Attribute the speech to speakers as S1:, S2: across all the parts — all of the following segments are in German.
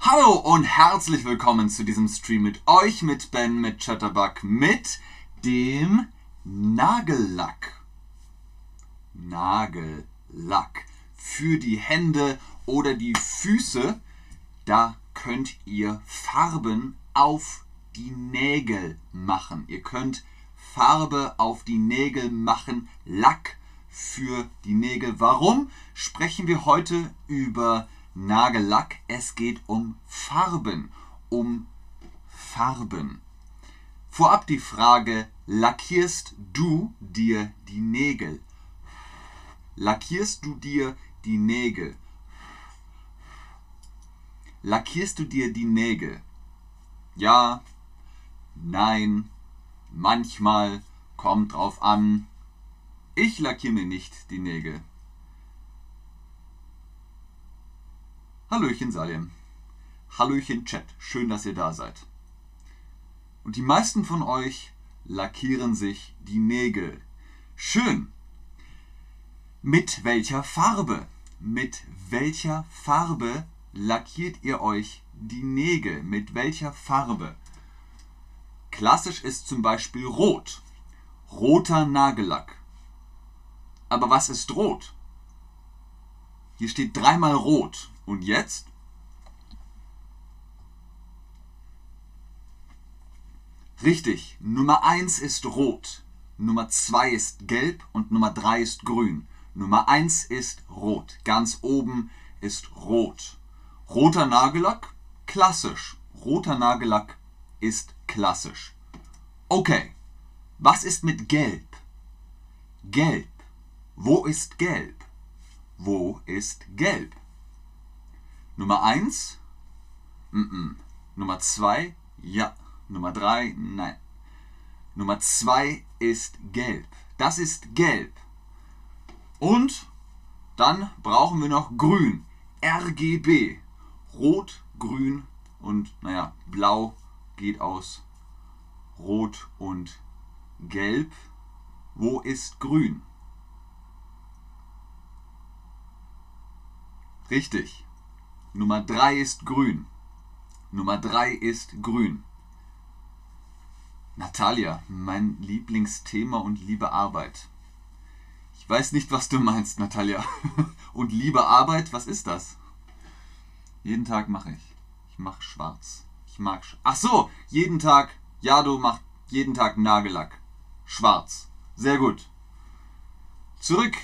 S1: Hallo und herzlich willkommen zu diesem Stream mit euch, mit Ben, mit Chatterbug, mit dem Nagellack. Nagellack. Für die Hände oder die Füße, da könnt ihr Farben auf die Nägel machen. Ihr könnt Farbe auf die Nägel machen, Lack für die Nägel. Warum sprechen wir heute über Nagellack? Es geht um Farben, um Farben. Vorab die Frage, lackierst du dir die Nägel? Lackierst du dir die Nägel? Lackierst du dir die Nägel? Ja, nein, manchmal, kommt drauf an. Ich lackiere mir nicht die Nägel. Hallöchen Salim. Hallöchen Chat. Schön, dass ihr da seid. Und die meisten von euch lackieren sich die Nägel. Schön. Mit welcher Farbe? Mit welcher Farbe lackiert ihr euch die Nägel? Mit welcher Farbe? Klassisch ist zum Beispiel Rot. Roter Nagellack. Aber was ist rot? Hier steht dreimal rot. Und jetzt? Richtig, Nummer 1 ist rot, Nummer 2 ist gelb und Nummer 3 ist grün. Nummer 1 ist rot, ganz oben ist rot. Roter Nagellack, klassisch. Roter Nagellack ist klassisch. Okay, was ist mit gelb? Gelb. Wo ist gelb? Wo ist gelb? Nummer 1? Mm -mm. Nummer 2? Ja. Nummer 3? Nein. Nummer 2 ist gelb. Das ist gelb. Und dann brauchen wir noch grün. RGB. Rot, grün und naja, blau geht aus rot und gelb. Wo ist grün? Richtig. Nummer 3 ist grün. Nummer 3 ist grün. Natalia, mein Lieblingsthema und liebe Arbeit. Ich weiß nicht, was du meinst, Natalia. Und liebe Arbeit, was ist das? Jeden Tag mache ich. Ich mache schwarz. Ich mag. Sch Ach so, jeden Tag. Ja, du machst jeden Tag Nagellack. Schwarz. Sehr gut. Zurück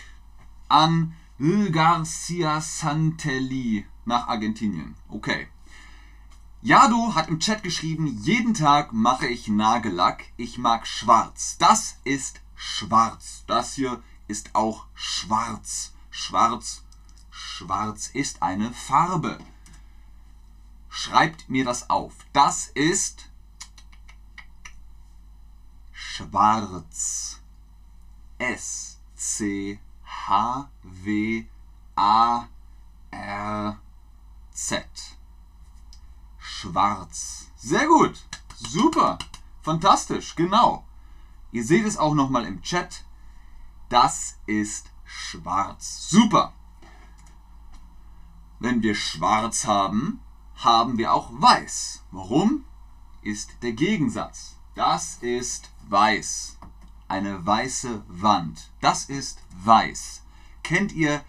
S1: an Garcia Santelli nach Argentinien. Okay. Jado hat im Chat geschrieben, jeden Tag mache ich Nagellack. Ich mag schwarz. Das ist schwarz. Das hier ist auch schwarz. Schwarz. Schwarz ist eine Farbe. Schreibt mir das auf. Das ist schwarz. S C H W A R Z. Schwarz. Sehr gut. Super. Fantastisch. Genau. Ihr seht es auch nochmal im Chat. Das ist schwarz. Super. Wenn wir schwarz haben, haben wir auch weiß. Warum? Ist der Gegensatz. Das ist weiß. Eine weiße Wand. Das ist weiß. Kennt ihr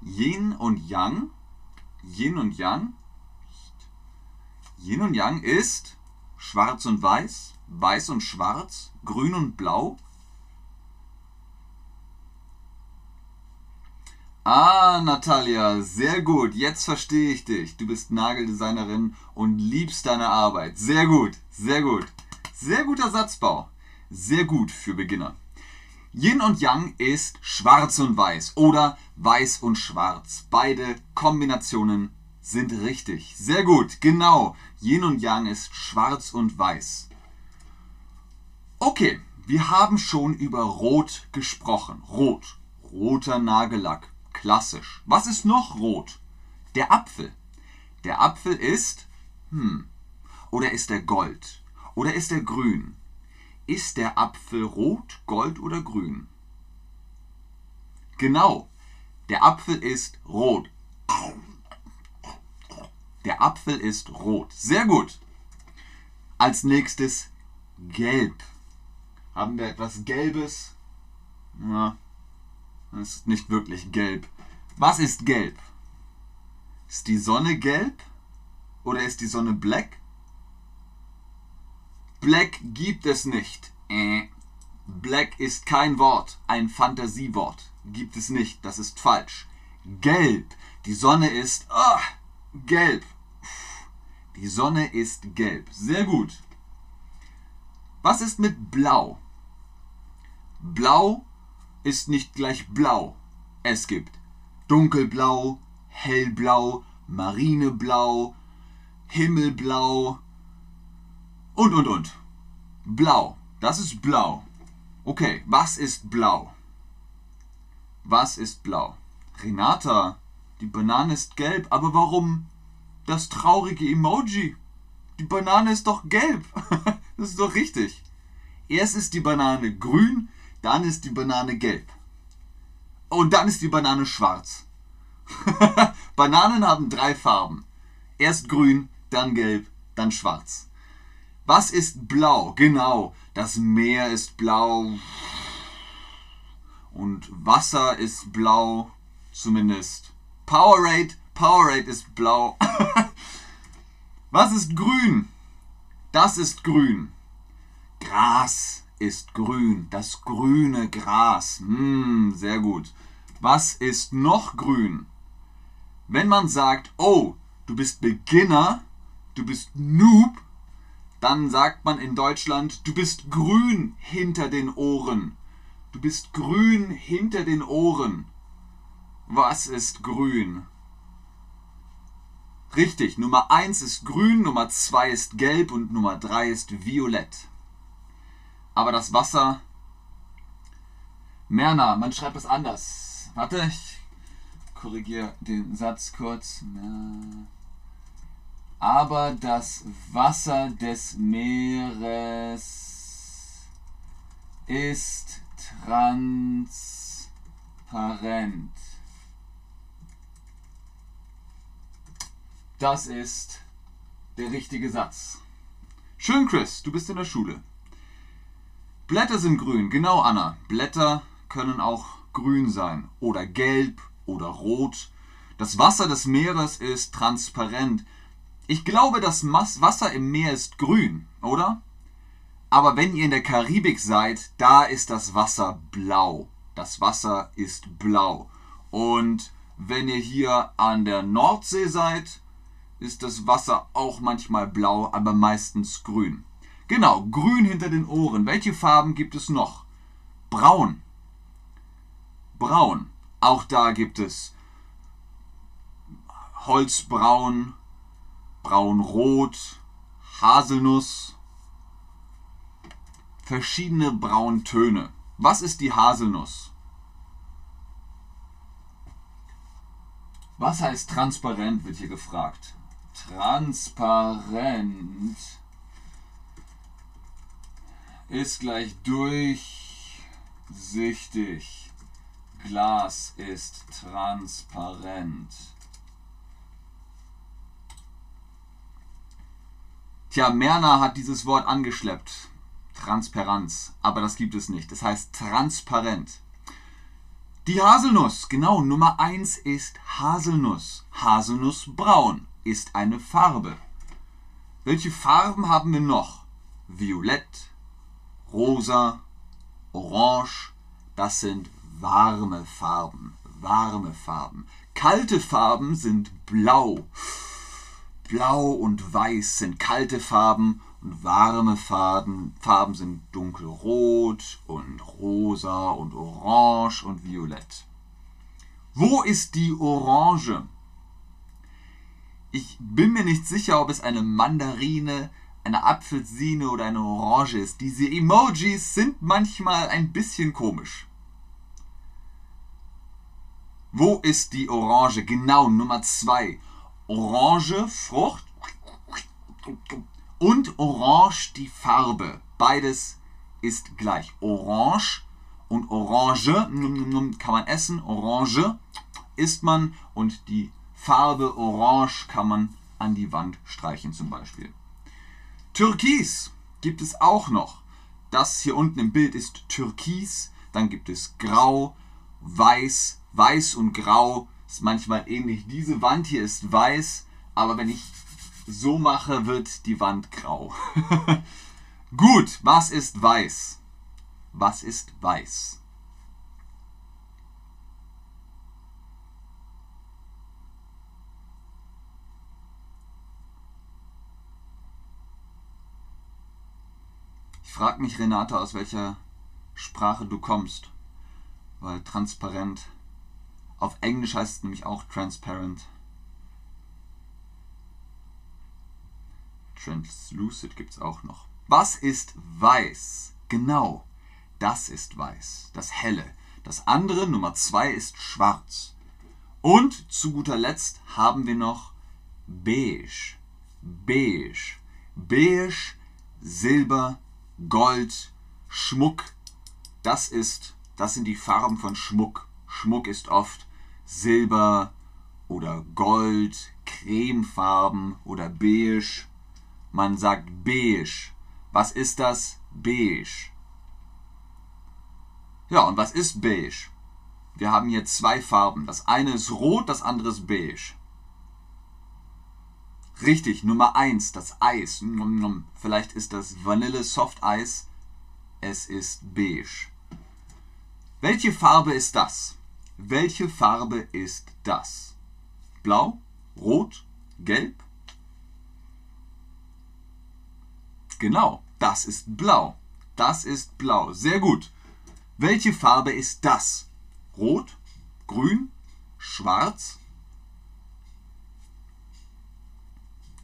S1: Yin und Yang? Yin und Yang? Yin und Yang ist schwarz und weiß, weiß und schwarz, grün und blau. Ah, Natalia, sehr gut. Jetzt verstehe ich dich. Du bist Nageldesignerin und liebst deine Arbeit. Sehr gut, sehr gut. Sehr guter Satzbau. Sehr gut für Beginner. Yin und Yang ist schwarz und weiß oder weiß und schwarz. Beide Kombinationen sind richtig. Sehr gut, genau. Yin und Yang ist schwarz und weiß. Okay, wir haben schon über Rot gesprochen. Rot, roter Nagellack, klassisch. Was ist noch rot? Der Apfel. Der Apfel ist, hm, oder ist er gold? Oder ist er grün? Ist der Apfel rot, gold oder grün? Genau, der Apfel ist rot. Der Apfel ist rot. Sehr gut. Als nächstes gelb. Haben wir etwas Gelbes? Ja, das ist nicht wirklich gelb. Was ist gelb? Ist die Sonne gelb? Oder ist die Sonne black? Black gibt es nicht. Äh. Black ist kein Wort, ein Fantasiewort. Gibt es nicht, das ist falsch. Gelb. Die Sonne ist oh, gelb. Die Sonne ist gelb. Sehr gut. Was ist mit blau? Blau ist nicht gleich blau. Es gibt dunkelblau, hellblau, marineblau, himmelblau und und und. Blau, das ist blau. Okay, was ist blau? Was ist blau? Renata, die Banane ist gelb, aber warum das traurige Emoji? Die Banane ist doch gelb. das ist doch richtig. Erst ist die Banane grün, dann ist die Banane gelb. Und dann ist die Banane schwarz. Bananen haben drei Farben. Erst grün, dann gelb, dann schwarz. Was ist blau? Genau, das Meer ist blau. Und Wasser ist blau, zumindest. Powerade, Powerade ist blau. Was ist grün? Das ist grün. Gras ist grün, das grüne Gras. Hm, sehr gut. Was ist noch grün? Wenn man sagt, oh, du bist Beginner, du bist Noob, dann sagt man in Deutschland, du bist grün hinter den Ohren. Du bist grün hinter den Ohren. Was ist grün? Richtig, Nummer 1 ist grün, Nummer 2 ist gelb und Nummer 3 ist violett. Aber das Wasser. Merna, man schreibt es anders. Warte, ich korrigiere den Satz kurz. Merna aber das Wasser des Meeres ist transparent. Das ist der richtige Satz. Schön, Chris, du bist in der Schule. Blätter sind grün, genau, Anna. Blätter können auch grün sein oder gelb oder rot. Das Wasser des Meeres ist transparent. Ich glaube, das Wasser im Meer ist grün, oder? Aber wenn ihr in der Karibik seid, da ist das Wasser blau. Das Wasser ist blau. Und wenn ihr hier an der Nordsee seid, ist das Wasser auch manchmal blau, aber meistens grün. Genau, grün hinter den Ohren. Welche Farben gibt es noch? Braun. Braun. Auch da gibt es Holzbraun, braunrot, Haselnuss, verschiedene Brauntöne. Was ist die Haselnuss? Was heißt transparent, wird hier gefragt. Transparent ist gleich durchsichtig. Glas ist transparent. Tja, Merner hat dieses Wort angeschleppt. Transparenz. Aber das gibt es nicht. Das heißt transparent. Die Haselnuss, genau, Nummer 1 ist Haselnuss. Haselnussbraun ist eine Farbe. Welche Farben haben wir noch? Violett, rosa, orange. Das sind warme Farben. Warme Farben. Kalte Farben sind blau. Blau und Weiß sind kalte Farben und warme Farben, Farben sind dunkelrot und rosa und orange und violett. Wo ist die Orange? Ich bin mir nicht sicher, ob es eine Mandarine, eine Apfelsine oder eine Orange ist. Diese Emojis sind manchmal ein bisschen komisch. Wo ist die Orange? Genau, Nummer 2. Orange Frucht und Orange die Farbe. Beides ist gleich. Orange und Orange kann man essen. Orange isst man und die Farbe Orange kann man an die Wand streichen zum Beispiel. Türkis gibt es auch noch. Das hier unten im Bild ist Türkis. Dann gibt es Grau, Weiß, Weiß und Grau. Ist manchmal ähnlich. Diese Wand hier ist weiß, aber wenn ich so mache, wird die Wand grau. Gut, was ist weiß? Was ist weiß? Ich frage mich, Renate, aus welcher Sprache du kommst. Weil transparent. Auf Englisch heißt es nämlich auch transparent. Translucid gibt es auch noch. Was ist weiß? Genau, das ist weiß, das helle. Das andere, Nummer zwei, ist schwarz. Und zu guter Letzt haben wir noch beige. Beige. Beige, Silber, Gold, Schmuck. Das ist, das sind die Farben von Schmuck. Schmuck ist oft Silber oder Gold, Cremefarben oder beige. Man sagt beige. Was ist das? Beige. Ja, und was ist beige? Wir haben hier zwei Farben. Das eine ist rot, das andere ist beige. Richtig, Nummer 1, das Eis. Vielleicht ist das Vanille Soft Eis. Es ist beige. Welche Farbe ist das? Welche Farbe ist das? Blau, rot, gelb? Genau, das ist blau. Das ist blau. Sehr gut. Welche Farbe ist das? Rot, grün, schwarz?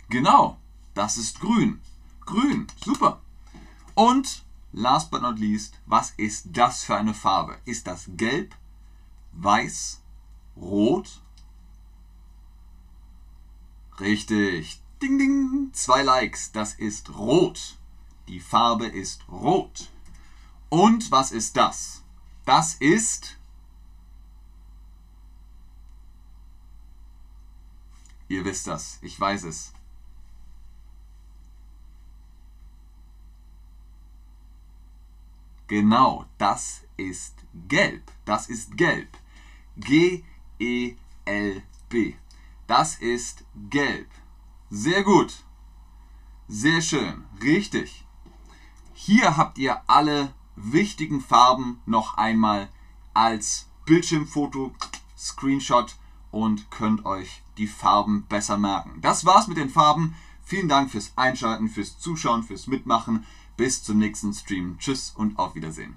S1: Genau, das ist grün. Grün, super. Und last but not least, was ist das für eine Farbe? Ist das gelb, weiß, rot? Richtig. Ding, ding. Zwei Likes. Das ist rot. Die Farbe ist rot. Und was ist das? Das ist... Ihr wisst das. Ich weiß es. Genau, das ist gelb. Das ist gelb. G-E-L-B. Das ist gelb. Sehr gut. Sehr schön. Richtig. Hier habt ihr alle wichtigen Farben noch einmal als Bildschirmfoto, Screenshot und könnt euch die Farben besser merken. Das war's mit den Farben. Vielen Dank fürs Einschalten, fürs Zuschauen, fürs Mitmachen. Bis zum nächsten Stream. Tschüss und auf Wiedersehen.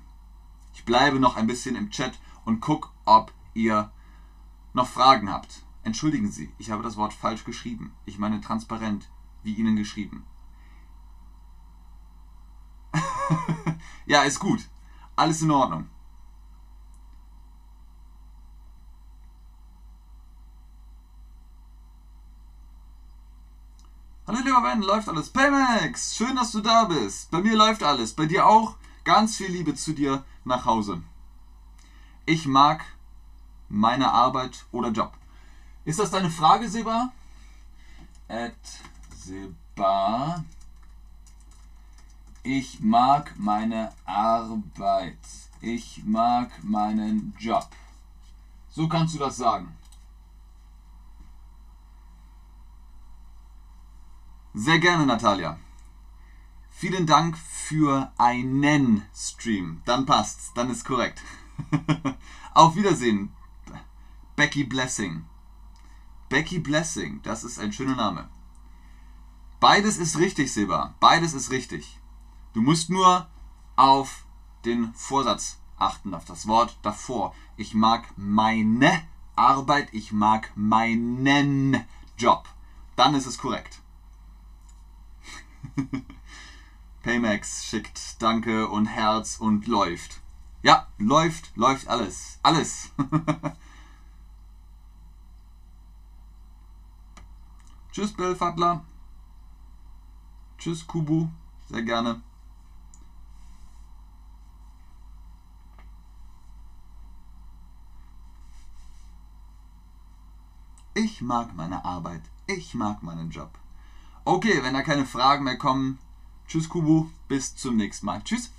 S1: Ich bleibe noch ein bisschen im Chat und guck, ob ihr noch Fragen habt. Entschuldigen Sie, ich habe das Wort falsch geschrieben. Ich meine transparent, wie Ihnen geschrieben. ja, ist gut. Alles in Ordnung. Hallo lieber Ben, läuft alles? Pemex, schön, dass du da bist. Bei mir läuft alles. Bei dir auch? Ganz viel Liebe zu dir nach Hause. Ich mag meine Arbeit oder Job. Ist das deine Frage, Seba? At Seba. Ich mag meine Arbeit. Ich mag meinen Job. So kannst du das sagen. Sehr gerne, Natalia. Vielen Dank für einen Stream. Dann passt's, dann ist korrekt. Auf Wiedersehen, Becky Blessing. Becky Blessing, das ist ein schöner Name. Beides ist richtig, Seba. Beides ist richtig. Du musst nur auf den Vorsatz achten, auf das Wort davor. Ich mag meine Arbeit, ich mag meinen Job. Dann ist es korrekt. Paymax schickt Danke und Herz und läuft. Ja, läuft, läuft alles. Alles. Tschüss, Bellfadler. Tschüss, Kubu. Sehr gerne. Ich mag meine Arbeit. Ich mag meinen Job. Okay, wenn da keine Fragen mehr kommen, tschüss Kubu, bis zum nächsten Mal. Tschüss.